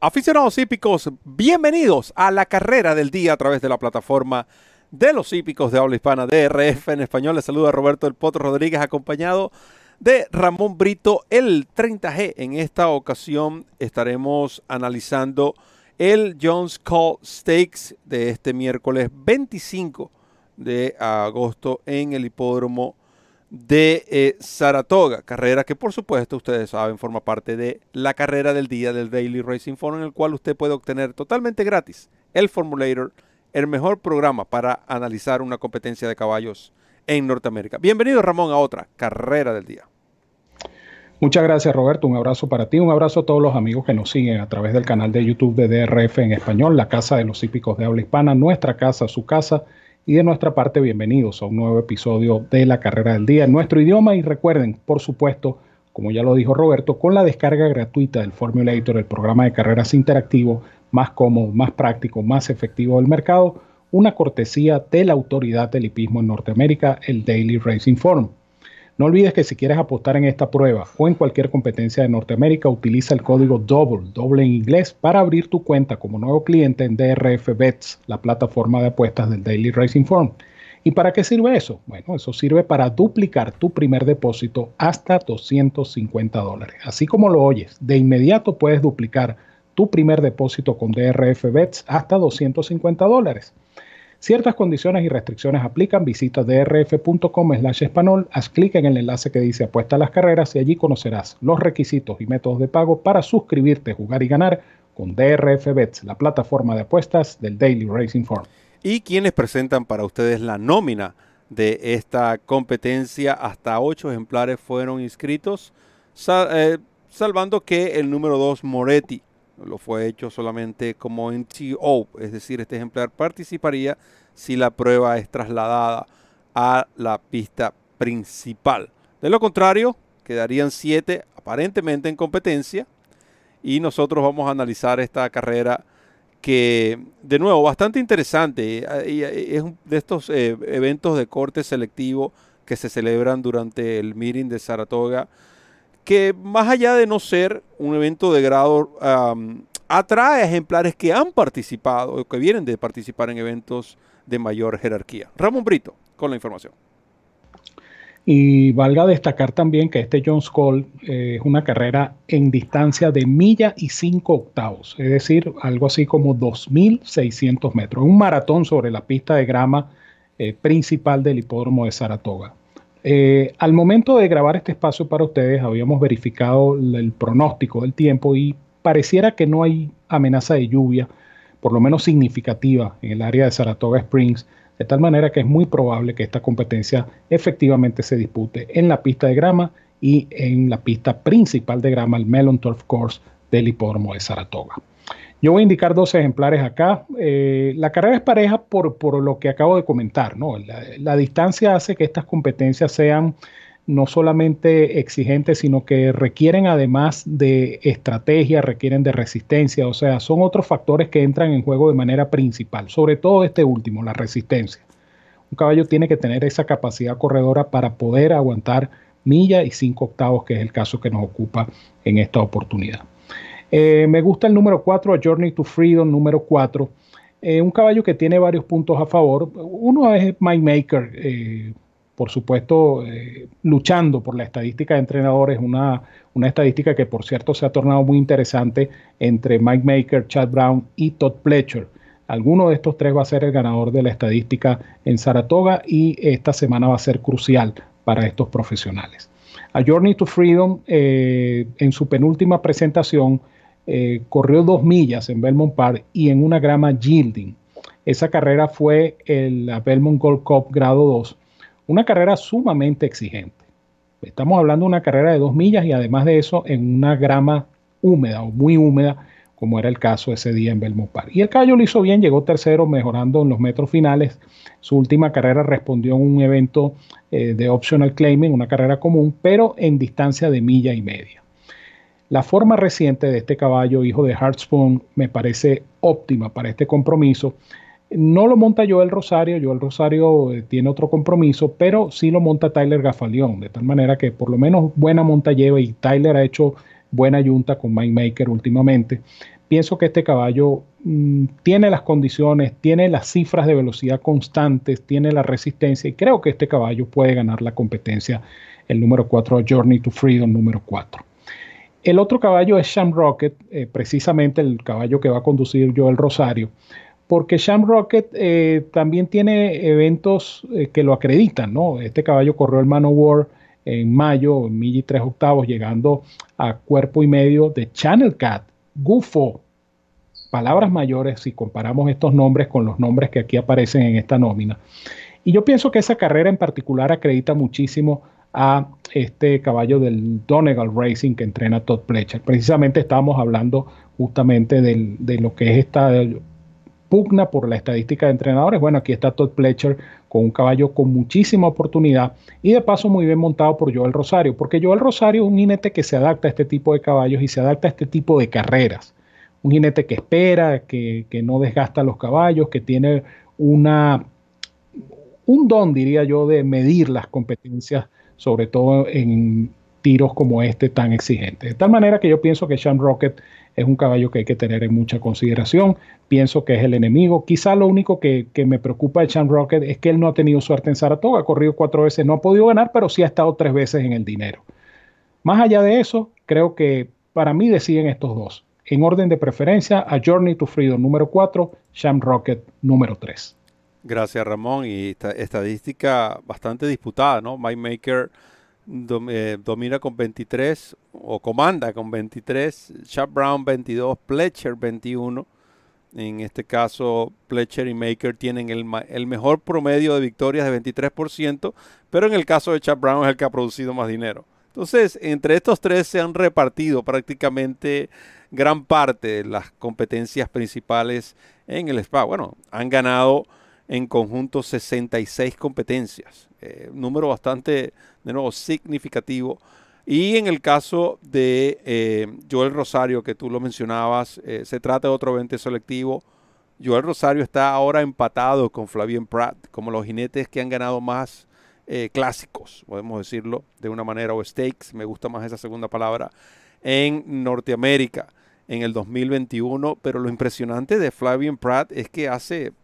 Aficionados hípicos, bienvenidos a la carrera del día a través de la plataforma de los hípicos de habla hispana DRF en español. Les saluda Roberto El Potro Rodríguez acompañado de Ramón Brito, el 30G. En esta ocasión estaremos analizando el Jones Call Stakes de este miércoles 25 de agosto en el hipódromo de eh, Saratoga, carrera que por supuesto ustedes saben forma parte de la carrera del día del Daily Racing Forum, en el cual usted puede obtener totalmente gratis el Formulator, el mejor programa para analizar una competencia de caballos en Norteamérica. Bienvenido Ramón a otra carrera del día. Muchas gracias Roberto, un abrazo para ti, un abrazo a todos los amigos que nos siguen a través del canal de YouTube de DRF en español, la casa de los hípicos de habla hispana, nuestra casa, su casa y de nuestra parte, bienvenidos a un nuevo episodio de la carrera del día en nuestro idioma. Y recuerden, por supuesto, como ya lo dijo Roberto, con la descarga gratuita del Formulator, el programa de carreras interactivo más cómodo, más práctico, más efectivo del mercado, una cortesía de la autoridad del hipismo en Norteamérica, el Daily Racing Forum. No olvides que si quieres apostar en esta prueba o en cualquier competencia de Norteamérica, utiliza el código DOUBLE, doble en inglés, para abrir tu cuenta como nuevo cliente en DRF Bets, la plataforma de apuestas del Daily Racing Form. ¿Y para qué sirve eso? Bueno, eso sirve para duplicar tu primer depósito hasta 250 dólares. Así como lo oyes, de inmediato puedes duplicar tu primer depósito con DRF Bets hasta 250 dólares. Ciertas condiciones y restricciones aplican. Visita drf.com slash español, haz clic en el enlace que dice apuesta a las carreras y allí conocerás los requisitos y métodos de pago para suscribirte, jugar y ganar con DRF Bets, la plataforma de apuestas del Daily Racing Form. ¿Y quienes presentan para ustedes la nómina de esta competencia? Hasta ocho ejemplares fueron inscritos, eh, salvando que el número 2, Moretti, lo fue hecho solamente como NTO, es decir, este ejemplar participaría si la prueba es trasladada a la pista principal. De lo contrario, quedarían siete aparentemente en competencia y nosotros vamos a analizar esta carrera que, de nuevo, bastante interesante. Es de estos eh, eventos de corte selectivo que se celebran durante el meeting de Saratoga que más allá de no ser un evento de grado, atrae a ejemplares que han participado o que vienen de participar en eventos de mayor jerarquía. Ramón Brito, con la información. Y valga destacar también que este Jones Call eh, es una carrera en distancia de milla y cinco octavos, es decir, algo así como 2.600 metros. Un maratón sobre la pista de grama eh, principal del hipódromo de Saratoga. Eh, al momento de grabar este espacio para ustedes, habíamos verificado el pronóstico del tiempo y pareciera que no hay amenaza de lluvia, por lo menos significativa, en el área de Saratoga Springs, de tal manera que es muy probable que esta competencia efectivamente se dispute en la pista de grama y en la pista principal de grama, el Melon Turf Course del hipódromo de Saratoga. Yo voy a indicar dos ejemplares acá. Eh, la carrera es pareja por, lo que acabo de comentar. ¿no? La, distancia hace que estas competencias sean no solamente exigentes, sino que requieren además de estrategia, requieren de resistencia. O sea, son otros factores que entran en juego de manera principal. Sobre todo este último, la resistencia. Un caballo tiene que tener esa capacidad corredora para poder aguantar milla y cinco octavos, que es el caso que nos ocupa en esta oportunidad. Eh, me gusta el número 4, Journey to Freedom, número 4. Eh, un caballo que tiene varios puntos a favor. Uno es Mike Maker, eh, por supuesto, luchando por la estadística de entrenadores, una, una estadística que por cierto se ha tornado muy interesante entre Mike Maker, Chad Brown y Todd Pletcher. Alguno de estos tres va a ser el ganador de la estadística en Saratoga y esta semana va a ser crucial para estos profesionales. A Journey to Freedom, en su penúltima presentación, eh, corrió dos millas en Belmont Park y en una grama yielding. Esa carrera fue el Belmont Gold Cup grado 2, una carrera sumamente exigente. Estamos hablando de una carrera de dos millas y además de eso en una grama húmeda o muy húmeda, como era el caso ese día en Belmont Park. Y el caballo lo hizo bien, llegó tercero, mejorando en los metros finales. Su última carrera respondió en un evento eh, de optional claiming, una carrera común, pero en distancia de milla y media. La forma reciente de este caballo, hijo de Hartspoon, me parece óptima para este compromiso. No lo monta Joel Rosario, Joel Rosario eh, tiene otro compromiso, pero sí lo monta Tyler Gafalión, de tal manera que por lo menos buena monta lleva y Tyler ha hecho buena yunta con Maker últimamente. pienso que este caballo mm, tiene las condiciones, tiene las cifras de velocidad constantes, tiene la resistencia y creo que este caballo puede ganar la competencia, el número 4, Journey to Freedom número 4. El otro caballo es Sham Rocket, eh, precisamente el caballo que va a conducir yo el Rosario, porque Sham Rocket eh, también tiene eventos eh, que lo acreditan, ¿no? Este caballo corrió el War en mayo, en mil y tres octavos, llegando a cuerpo y medio de Channel Cat, Gufo, palabras mayores si comparamos estos nombres con los nombres que aquí aparecen en esta nómina. Y yo pienso que esa carrera en particular acredita muchísimo a este caballo del Donegal Racing que entrena Todd Pletcher. Precisamente estábamos hablando justamente de lo que es esta pugna por la estadística de entrenadores. Bueno, aquí está Todd Pletcher con un caballo con muchísima oportunidad y de paso muy bien montado por Joel Rosario, porque Joel Rosario es un jinete que se adapta a este tipo de caballos y se adapta a este tipo de carreras. Un jinete que espera, que, que no desgasta los caballos, que tiene una, un don, diría yo, de medir las competencias, sobre todo en tiros como este tan exigente. De tal manera que yo pienso que Sean Rocket es un caballo que hay que tener en mucha consideración. Pienso que es el enemigo. Quizá lo único que, me preocupa de Sean Rocket es que él no ha tenido suerte en Saratoga. Ha corrido cuatro veces, no ha podido ganar, pero sí ha estado tres veces en el dinero. Más allá de eso, creo que para mí deciden estos dos. En orden de preferencia, a Journey to Freedom número 4, Sham Rocket número 3. Gracias, Ramón. Y esta estadística bastante disputada, ¿no? My Maker eh, domina con 23 o comanda con 23, Chap Brown 22, Pletcher 21. En este caso, Pletcher y Maker tienen el, mejor promedio de victorias de 23%, pero en el caso de Chap Brown es el que ha producido más dinero. Entonces, entre estos tres se han repartido prácticamente gran parte de las competencias principales en el spa. Bueno, han ganado en conjunto 66 competencias, eh, número bastante, de nuevo, significativo. Y en el caso de eh, Joel Rosario, que tú lo mencionabas, eh, se trata de otro evento selectivo. Joel Rosario está ahora empatado con Flavien Pratt, como los jinetes que han ganado más clásicos, podemos decirlo de una manera, o stakes, me gusta más esa segunda palabra, en Norteamérica en el 2021. Pero lo impresionante de Flavien Pratt es que hace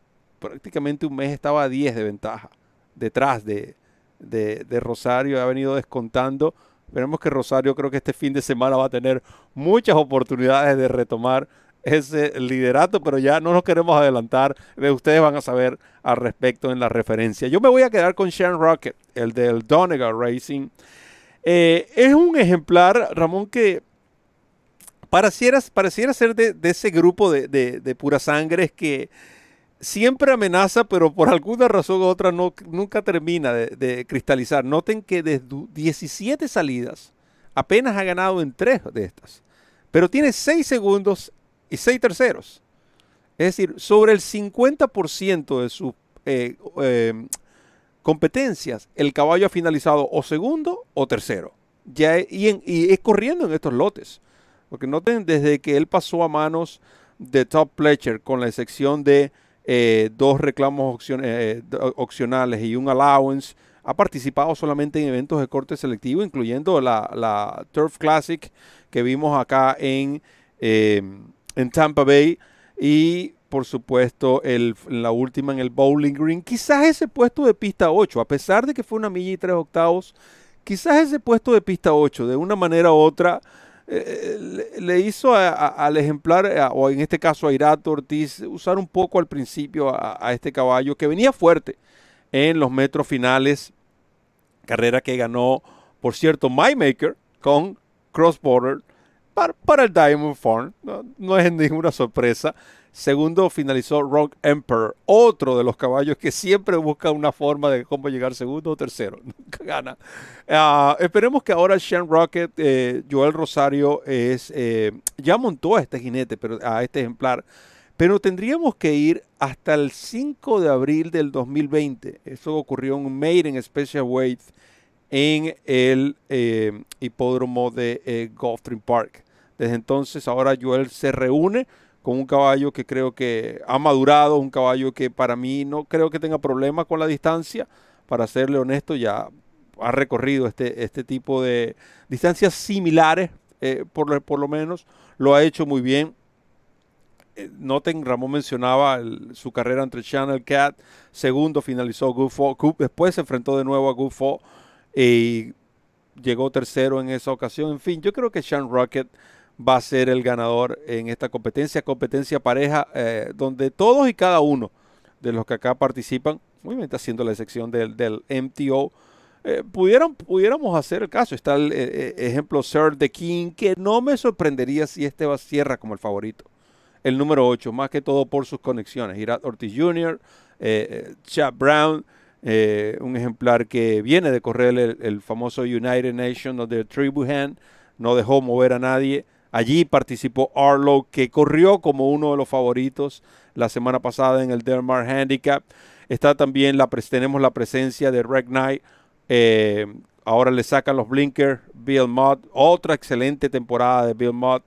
prácticamente un mes estaba a 10 de ventaja detrás de, de, Rosario, ha venido descontando. Esperemos que Rosario creo que este fin de semana va a tener muchas oportunidades de retomar ese liderato, pero ya no nos queremos adelantar. Ustedes van a saber al respecto en la referencia. Yo me voy a quedar con Sean Rocket, el del Donegal Racing. Eh, es un ejemplar, Ramón, que pareciera, pareciera ser de, ese grupo de, de, de pura sangre que siempre amenaza, pero por alguna razón u otra no, nunca termina de, cristalizar. Noten que desde 17 salidas apenas ha ganado en 3 de estas, pero tiene 6 segundos y 6 terceros. Es decir, sobre el 50% de sus eh, em, competencias, el caballo ha finalizado o segundo o tercero. Ya, y, y es corriendo en estos lotes. Porque noten, desde que él pasó a manos de Top Pletcher, con la excepción de eh, dos reclamos eh, opcionales y un allowance. Ha participado solamente en eventos de corte selectivo, incluyendo la, Turf Classic que vimos acá en, en Tampa Bay. Y por supuesto, el, la última en el Bowling Green. Quizás ese puesto de pista 8, a pesar de que fue una milla y tres octavos, quizás ese puesto de pista 8, de una manera u otra, eh, le, hizo al ejemplar, o en este caso a Irato Ortiz, usar un poco al principio a, este caballo que venía fuerte en los metros finales. Carrera que ganó, por cierto, My Maker con Cross Border para, el Diamond Farm. No, es ninguna sorpresa. Segundo finalizó Rock Emperor, otro de los caballos que siempre busca una forma de cómo llegar segundo o tercero. Nunca gana. Ah, esperemos que ahora Sean Rocket, eh, Joel Rosario, es, eh, ya montó a este jinete, pero, a este ejemplar. Pero tendríamos que ir hasta el 5 de abril del 2020. Eso ocurrió en Maiden Special Weight en el eh, hipódromo de Gulfstream Park. Desde entonces, ahora Joel se reúne con un caballo que creo que ha madurado, un caballo que para mí no creo que tenga problema con la distancia, para serle honesto, ya ha recorrido este, este tipo de distancias similares, eh, por, por lo menos, lo ha hecho muy bien. eh, noten, Ramón mencionaba su carrera entre Channel Cat, segundo finalizó Gufo, después se enfrentó de nuevo a Gufo y llegó tercero en esa ocasión. En fin, yo creo que Sean Rocket va a ser el ganador en esta competencia, competencia pareja, eh, donde todos y cada uno de los que acá participan, obviamente haciendo la excepción del, del MTO, eh, pudiéramos hacer el caso. Está el eh, ejemplo Sir The King, que no me sorprendería si este va a cierra como el favorito. El número 8, más que todo por sus conexiones. Irat Ortiz Jr., Chad Brown, un ejemplar que viene de correr el, el famoso United Nations donde Tribuhan no dejó mover a nadie. Allí participó Arlo, que corrió como uno de los favoritos la semana pasada en el Delmar Handicap. Está también la, tenemos la presencia de Reg Knight. Eh, ahora le sacan los blinkers. Bill Mott. Otra excelente temporada de Bill Mott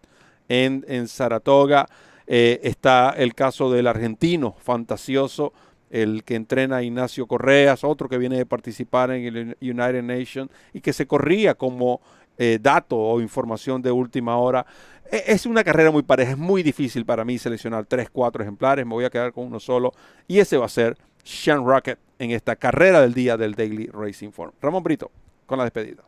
en, en Saratoga. Eh, está el caso del argentino fantasioso, el que entrena a Ignacio Correas, otro que viene de participar en el United Nations y que se corría como eh, dato o información de última hora. E, es una carrera muy pareja, es muy difícil para mí seleccionar 3, 4 ejemplares, me voy a quedar con uno solo y ese va a ser Sean Rocket en esta carrera del día del Daily Racing Form. Ramón Brito, con la despedida.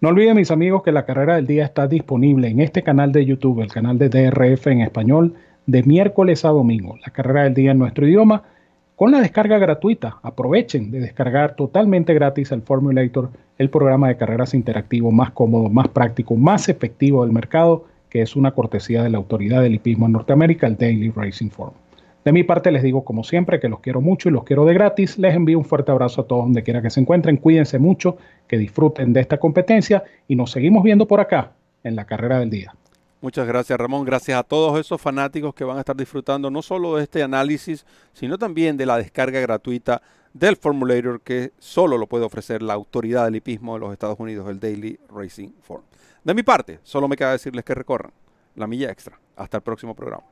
No olviden mis amigos que la carrera del día está disponible en este canal de YouTube, el canal de DRF en español, de miércoles a domingo. La carrera del día en nuestro idioma con la descarga gratuita. Aprovechen de descargar totalmente gratis el Formulator, el programa de carreras interactivo más cómodo, más práctico, más efectivo del mercado, que es una cortesía de la autoridad del hipismo en Norteamérica, el Daily Racing Form. De mi parte les digo como siempre que los quiero mucho y los quiero de gratis. Les envío un fuerte abrazo a todos donde quiera que se encuentren. Cuídense mucho, que disfruten de esta competencia y nos seguimos viendo por acá en la carrera del día. Muchas gracias Ramón, gracias a todos esos fanáticos que van a estar disfrutando no solo de este análisis, sino también de la descarga gratuita del Formulator que solo lo puede ofrecer la autoridad del hipismo de los Estados Unidos, el Daily Racing Form. De mi parte, solo me queda decirles que recorran la milla extra. Hasta el próximo programa.